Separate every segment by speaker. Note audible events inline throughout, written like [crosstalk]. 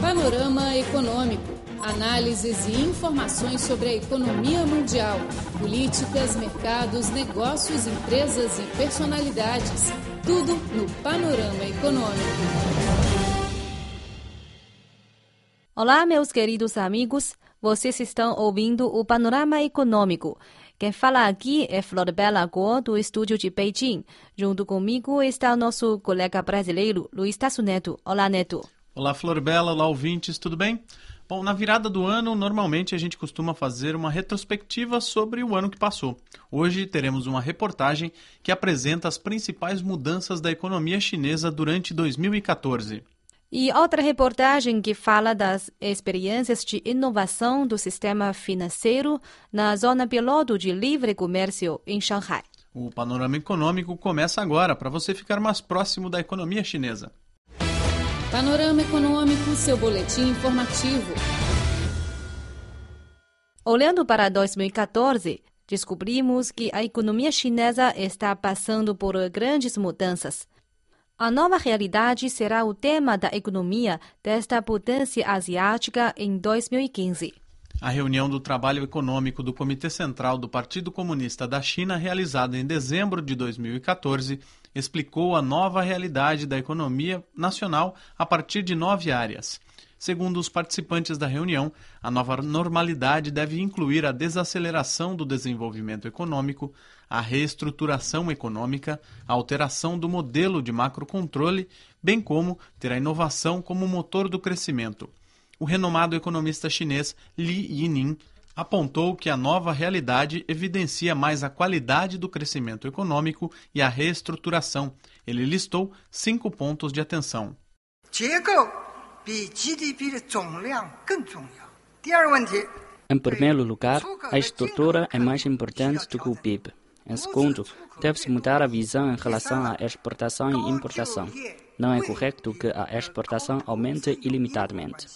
Speaker 1: Panorama Econômico. Análises e informações sobre a economia mundial, políticas, mercados, negócios, empresas e personalidades. Tudo no Panorama Econômico.
Speaker 2: Olá, meus queridos amigos. Vocês estão ouvindo o Panorama Econômico. Quem fala aqui é Flor Bela Guo, do estúdio de Beijing. Junto comigo está o nosso colega brasileiro, Luiz Tasso Neto. Olá, Neto.
Speaker 3: Olá, Flor Bela. Olá, ouvintes. Tudo bem? Bom, na virada do ano, normalmente a gente costuma fazer uma retrospectiva sobre o ano que passou. Hoje teremos uma reportagem que apresenta as principais mudanças da economia chinesa durante 2014.
Speaker 2: E outra reportagem que fala das experiências de inovação do sistema financeiro na zona piloto de livre comércio em Shanghai.
Speaker 3: O panorama econômico começa agora para você ficar mais próximo da economia chinesa.
Speaker 1: Panorama Econômico, seu boletim informativo.
Speaker 2: Olhando para 2014, descobrimos que a economia chinesa está passando por grandes mudanças. A nova realidade será o tema da economia desta potência asiática em 2015.
Speaker 3: A reunião do Trabalho Econômico do Comitê Central do Partido Comunista da China, realizada em dezembro de 2014, explicou a nova realidade da economia nacional a partir de nove áreas. Segundo os participantes da reunião, a nova normalidade deve incluir a desaceleração do desenvolvimento econômico, a reestruturação econômica, a alteração do modelo de macrocontrole, bem como ter a inovação como motor do crescimento. O renomado economista chinês Li Yining apontou que a nova realidade evidencia mais a qualidade do crescimento econômico e a reestruturação. Ele listou cinco pontos de atenção.
Speaker 4: Em primeiro lugar, a estrutura é mais importante do que o PIB. Em segundo, deve-se mudar a visão em relação à exportação e importação. Não é correto que a exportação aumente ilimitadamente.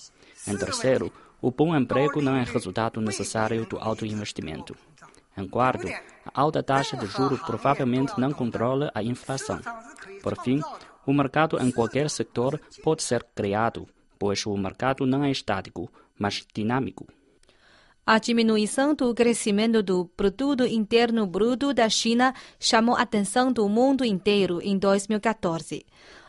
Speaker 4: Em terceiro, o bom emprego não é resultado necessário do alto investimento. Em quarto, a alta taxa de juros provavelmente não controla a inflação. Por fim, o mercado em qualquer setor pode ser criado, pois o mercado não é estático, mas dinâmico.
Speaker 2: A diminuição do crescimento do produto interno bruto da China chamou a atenção do mundo inteiro em 2014.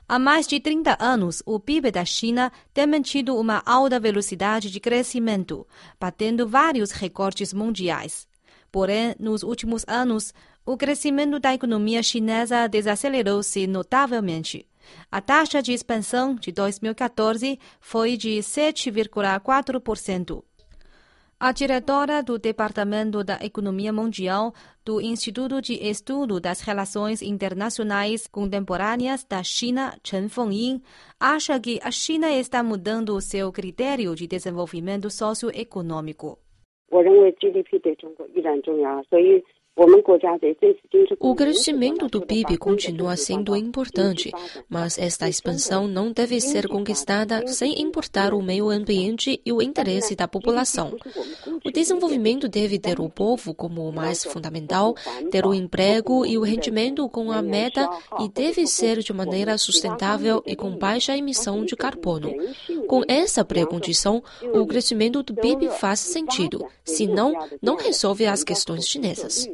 Speaker 2: Há mais de 30 anos, o PIB da China tem mantido uma alta velocidade de crescimento, batendo vários recordes mundiais. Porém, nos últimos anos, o crescimento da economia chinesa desacelerou-se notavelmente. A taxa de expansão de 2014 foi de 7,4%. A diretora do Departamento da Economia Mundial do Instituto de Estudo das Relações Internacionais Contemporâneas da China, Chen Fengying, acha que a China está mudando seu critério de desenvolvimento socioeconômico.
Speaker 5: O crescimento do PIB continua sendo importante, mas esta expansão não deve ser conquistada sem importar o meio ambiente e o interesse da população. O desenvolvimento deve ter o povo como o mais fundamental, ter o emprego e o rendimento com a meta e deve ser de maneira sustentável e com baixa emissão de carbono. Com essa precondição, o crescimento do PIB faz sentido, senão não resolve as questões chinesas.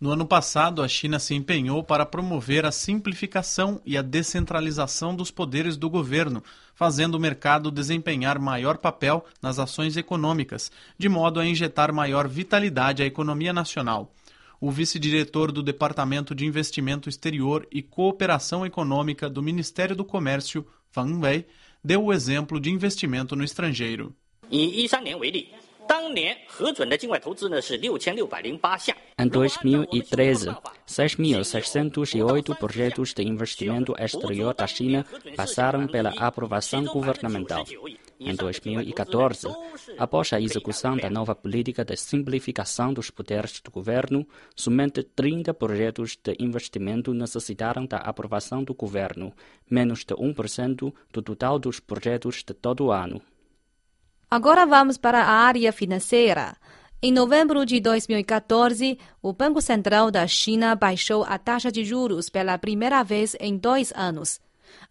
Speaker 3: No ano passado, a China se empenhou para promover a simplificação e a descentralização dos poderes do governo, fazendo o mercado desempenhar maior papel nas ações econômicas, de modo a injetar maior vitalidade à economia nacional. O vice-diretor do Departamento de Investimento Exterior e Cooperação Econômica do Ministério do Comércio, Fang Wei, deu o exemplo de investimento no estrangeiro.
Speaker 6: 以一三年为例， 当年核准的境外投资呢是六千六百零八项。
Speaker 4: Em 2013, 6.608 projetos de investimento exterior da China passaram pela aprovação governamental. Em 2014, após a execução da nova política de simplificação dos poderes do governo, somente 30 projetos de investimento necessitaram da aprovação do governo, menos de 1% do total dos projetos de todo o ano.
Speaker 2: Agora vamos para a área financeira. Em novembro de 2014, o Banco Central da China baixou a taxa de juros pela primeira vez em dois anos.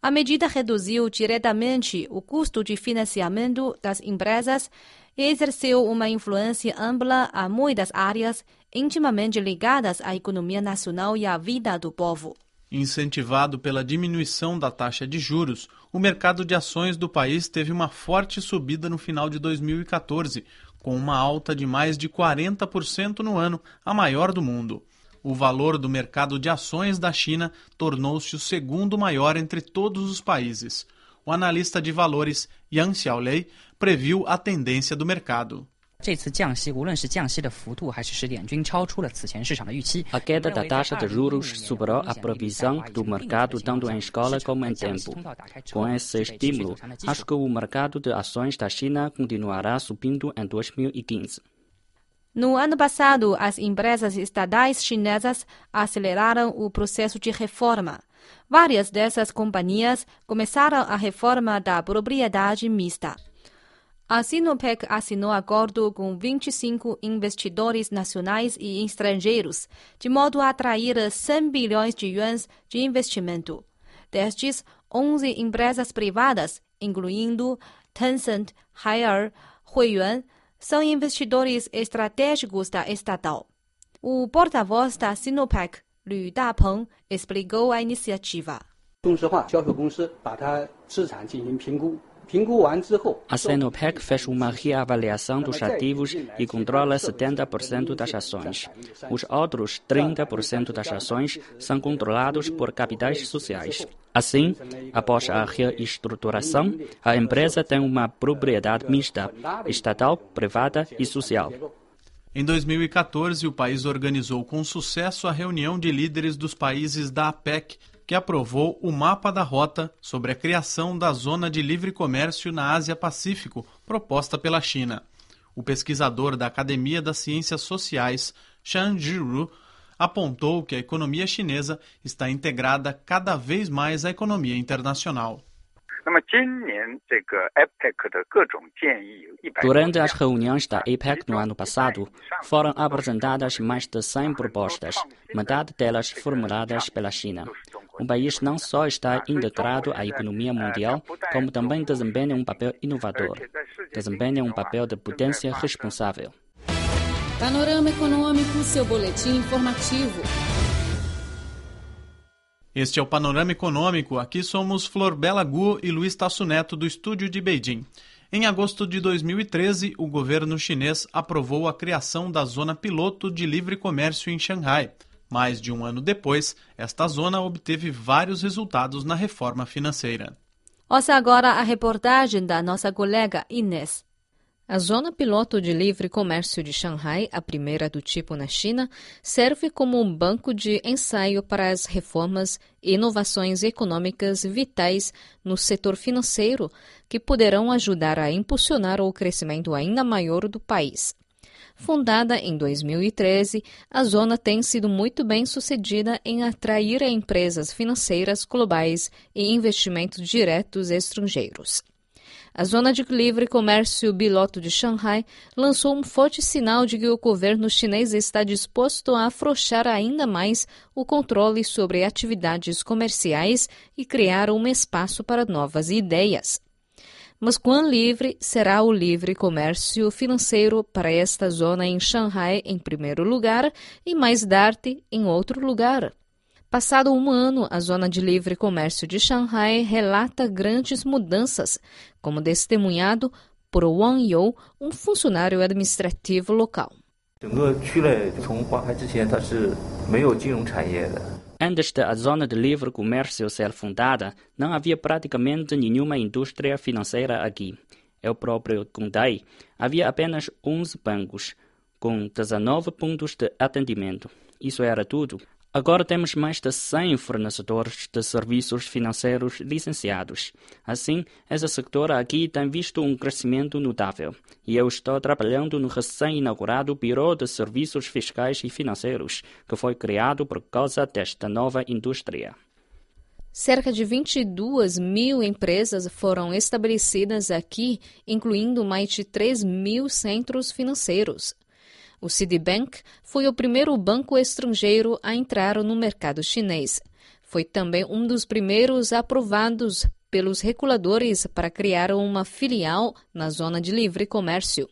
Speaker 2: A medida reduziu diretamente o custo de financiamento das empresas e exerceu uma influência ampla a muitas áreas intimamente ligadas à economia nacional e à vida do povo.
Speaker 3: Incentivado pela diminuição da taxa de juros, o mercado de ações do país teve uma forte subida no final de 2014, com uma alta de mais de 40% no ano, a maior do mundo. O valor do mercado de ações da China tornou-se o segundo maior entre todos os países. O analista de valores Yang Xiaolei previu a tendência do mercado.
Speaker 4: A queda da taxa de juros superou a previsão do mercado tanto em escola como em tempo. Com esse estímulo, acho que o mercado de ações da China continuará subindo em 2015.
Speaker 2: No ano passado, as empresas estatais chinesas aceleraram o processo de reforma. Várias dessas companhias começaram a reforma da propriedade mista. A Sinopec assinou acordo com 25 investidores nacionais e estrangeiros, de modo a atrair 100 bilhões de yuans de investimento. Destes, 11 empresas privadas, incluindo Tencent, Haier, Huiyuan, são investidores estratégicos da estatal. O porta-voz da Sinopec, Lü Dapeng, explicou a iniciativa.
Speaker 7: 中石化销售公司把它资产进行评估
Speaker 4: ，a Senopec fez uma reavaliação dos ativos e controla 70% das ações. Os outros 30% das ações são controlados por capitais sociais. Assim, após a reestruturação, a empresa tem uma propriedade mista, estatal, privada e social.
Speaker 3: Em 2014, o país organizou com sucesso a reunião de líderes dos países da APEC que aprovou o mapa da rota sobre a criação da zona de livre comércio na Ásia-Pacífico, proposta pela China. O pesquisador da Academia das Ciências Sociais, Chan Jiru, apontou que a economia chinesa está integrada cada vez mais à economia internacional.
Speaker 4: Durante as reuniões da APEC no ano passado, foram apresentadas mais de 100 propostas, metade delas formuladas pela China. O país não só está integrado à economia mundial, como também desempenha um papel inovador, desempenha um papel de potência responsável.
Speaker 1: Panorama Econômico, seu boletim informativo.
Speaker 3: Este é o Panorama Econômico. Aqui somos Flor Bela Gu e Luiz Tasso Neto, do estúdio de Beijing. Em agosto de 2013, o governo chinês aprovou a criação da Zona Piloto de Livre Comércio em Xangai. Mais de um ano depois, esta zona obteve vários resultados na reforma financeira.
Speaker 2: Ouça agora a reportagem da nossa colega Inês.
Speaker 8: A Zona Piloto de Livre Comércio de Xangai, a primeira do tipo na China, serve como um banco de ensaio para as reformas e inovações econômicas vitais no setor financeiro que poderão ajudar a impulsionar o crescimento ainda maior do país. Fundada em 2013, a zona tem sido muito bem sucedida em atrair empresas financeiras globais e investimentos diretos estrangeiros. A Zona de Livre Comércio Biloto de Xangai lançou um forte sinal de que o governo chinês está disposto a afrouxar ainda mais o controle sobre atividades comerciais e criar um espaço para novas ideias. Mas quão livre será o livre comércio financeiro para esta zona em Xangai, em primeiro lugar, e mais tarde em outro lugar? Passado um ano, a Zona de Livre Comércio de Xangai relata grandes mudanças, como testemunhado por Wang You, um funcionário administrativo local.
Speaker 4: Antes da Zona de Livre Comércio ser fundada, não havia praticamente nenhuma indústria financeira aqui. É Eu próprio contei, havia apenas 11 bancos, com 19 pontos de atendimento. Isso era tudo. Agora temos mais de 100 fornecedores de serviços financeiros licenciados. Assim, esse setor aqui tem visto um crescimento notável. E eu estou trabalhando no recém-inaugurado Biro de Serviços Fiscais e Financeiros, que foi criado por causa desta nova indústria.
Speaker 8: Cerca de 22 mil empresas foram estabelecidas aqui, incluindo mais de 3 mil centros financeiros. O Citibank foi o primeiro banco estrangeiro a entrar no mercado chinês. Foi também um dos primeiros aprovados pelos reguladores para criar uma filial na zona de livre comércio.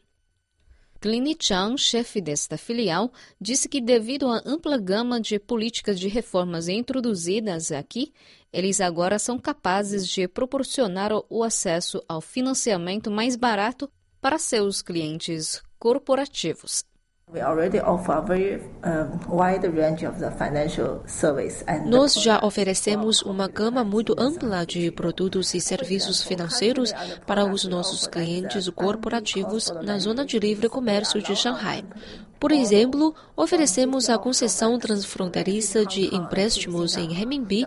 Speaker 8: Clini Chang, chefe desta filial, disse que devido à ampla gama de políticas de reformas introduzidas aqui, eles agora são capazes de proporcionar o acesso ao financiamento mais barato para seus clientes corporativos.
Speaker 5: Nós já oferecemos uma gama muito ampla de produtos e serviços financeiros para os nossos clientes corporativos na zona de livre comércio de Shanghai. Por exemplo, oferecemos a concessão transfronteiriça de empréstimos em renminbi,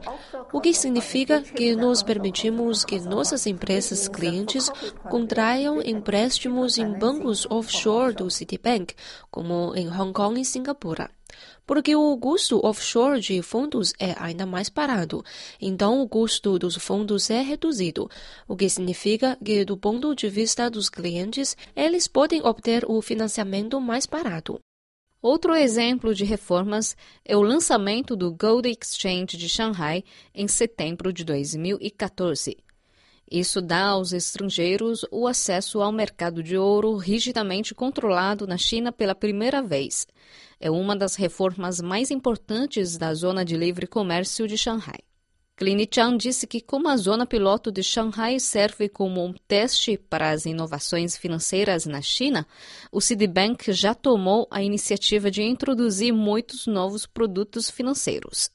Speaker 5: o que significa que nós permitimos que nossas empresas clientes contraiam empréstimos em bancos offshore do Citibank, como em Hong Kong e Singapura porque o custo offshore de fundos é ainda mais barato, então o custo dos fundos é reduzido, o que significa que, do ponto de vista dos clientes, eles podem obter o financiamento mais barato.
Speaker 8: Outro exemplo de reformas é o lançamento do Gold Exchange de Shanghai em setembro de 2014. Isso dá aos estrangeiros o acesso ao mercado de ouro rigidamente controlado na China pela primeira vez. É uma das reformas mais importantes da zona de livre comércio de Shanghai. Clinichan disse que, como a zona piloto de Shanghai serve como um teste para as inovações financeiras na China, o Citibank já tomou a iniciativa de introduzir muitos novos produtos financeiros.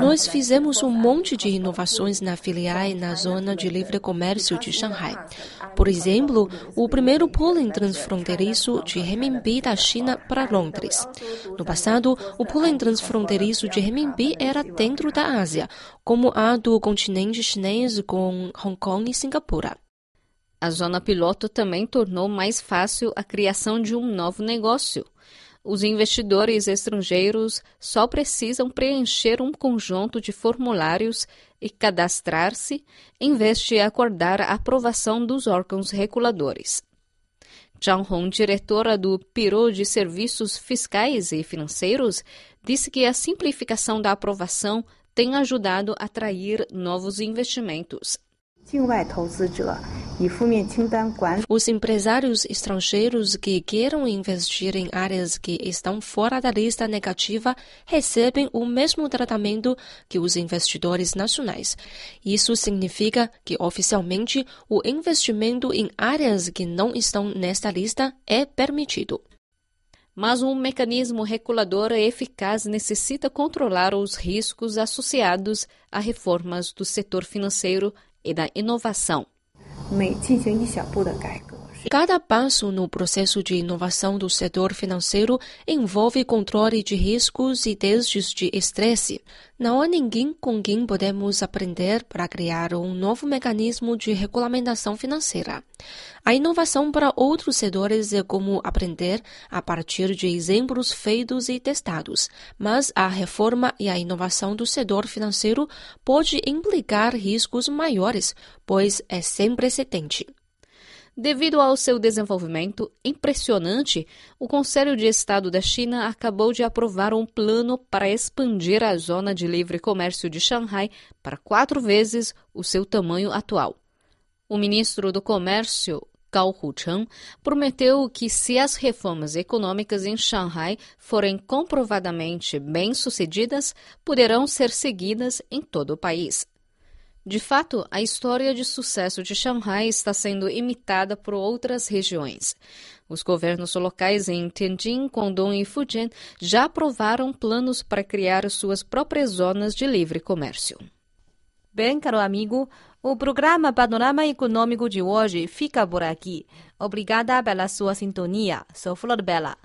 Speaker 5: Nós fizemos um monte de inovações na filial na zona de livre comércio de Shanghai. Por exemplo, o primeiro pooling transfronteiriço de renminbi da China para Londres. No passado, o pooling transfronteiriço de renminbi era dentro da Ásia, como a do continente chinês com Hong Kong e Singapura.
Speaker 8: A zona piloto também tornou mais fácil a criação de um novo negócio os investidores estrangeiros só precisam preencher um conjunto de formulários e cadastrar-se, em vez de acordar a aprovação dos órgãos reguladores. Zhang Hong, diretora do Biro de Serviços Fiscais e Financeiros, disse que a simplificação da aprovação tem ajudado a atrair novos investimentos.
Speaker 5: Os empresários estrangeiros que queiram investir em áreas que estão fora da lista negativa recebem o mesmo tratamento que os investidores nacionais. Isso significa que, oficialmente, o investimento em áreas que não estão nesta lista é permitido.
Speaker 8: Mas um mecanismo regulador eficaz necessita controlar os riscos associados a reformas do setor financeiro e da inovação.
Speaker 5: Cada passo no processo de inovação do setor financeiro envolve controle de riscos e testes de estresse. Não há ninguém com quem podemos aprender para criar um novo mecanismo de regulamentação financeira. A inovação para outros setores é como aprender a partir de exemplos feitos e testados, mas a reforma e a inovação do setor financeiro pode implicar riscos maiores, pois é sem precedente.
Speaker 8: Devido ao seu desenvolvimento impressionante, o Conselho de Estado da China acabou de aprovar um plano para expandir a zona de livre comércio de Xangai para quatro vezes o seu tamanho atual. O ministro do Comércio, Gao Hucheng, prometeu que, se as reformas econômicas em Xangai forem comprovadamente bem-sucedidas, poderão ser seguidas em todo o país. De fato, a história de sucesso de Xangai está sendo imitada por outras regiões. Os governos locais em Tianjin, Guangdong e Fujian já aprovaram planos para criar suas próprias zonas de livre comércio.
Speaker 2: Bem, caro amigo, o programa Panorama Econômico de hoje fica por aqui. Obrigada pela sua sintonia. Sou Flor Bela.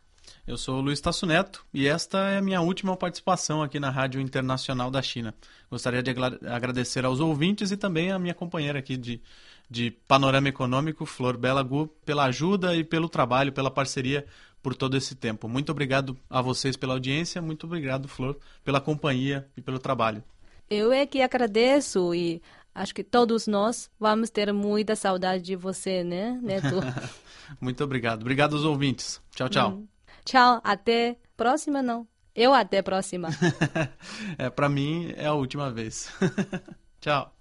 Speaker 3: Eu sou o Luiz Tasso Neto e esta é a minha última participação aqui na Rádio Internacional da China. Gostaria de agradecer aos ouvintes e também à minha companheira aqui de, de Panorama Econômico, Flor Bela Gu, pela ajuda e pelo trabalho, pela parceria por todo esse tempo. Muito obrigado a vocês pela audiência, muito obrigado, Flor, pela companhia e pelo trabalho.
Speaker 2: Eu é que agradeço e acho que todos nós vamos ter muita saudade de você, né, Neto? [laughs]
Speaker 3: muito obrigado. Obrigado aos ouvintes. Tchau, tchau. Hum.
Speaker 2: Tchau, até próxima não. Eu até próxima. [laughs]
Speaker 3: é, para mim é a última vez. [laughs] Tchau.